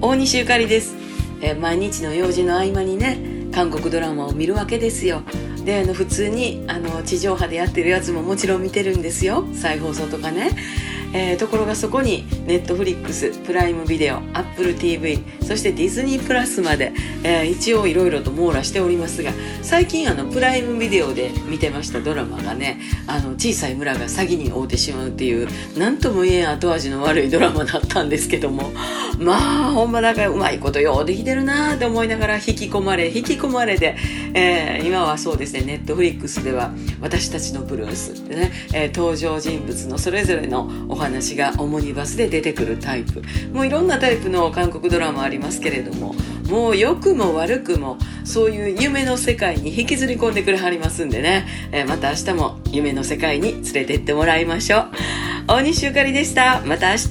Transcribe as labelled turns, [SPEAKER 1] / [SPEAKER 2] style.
[SPEAKER 1] 大西ゆかりです、えー毎日の用事の合間にね韓国ドラマを見るわけですよ。であの普通にあの地上波でやってるやつももちろん見てるんですよ。再放送とかね、えーところがそこにネットフリックスプライムビデオアップル TV そしてディズニープラスまで、えー一応いろいろと網羅しておりますが最近あのプライムビデオで見てましたドラマがねあの小さい村が詐欺に遭うてしまうっていう何とも言えん後味の悪いドラマだったんですけどもまあほんまだからうまいことようできてるなーと思いながら引き込まれ引き込まれで、えー今はそうですねネットフリックスでは「私たちのブルース」でね、えー登場人物のそれぞれのお話がオモニバスで出てくるタイプ。もういろんなタイプの韓国ドラマありりますけれどももう良くも悪くもそういう夢の世界に引きずり込んでくれはりますんでね、えー、また明日も夢の世界に連れてってもらいましょう。大西ゆかりでした。また明日。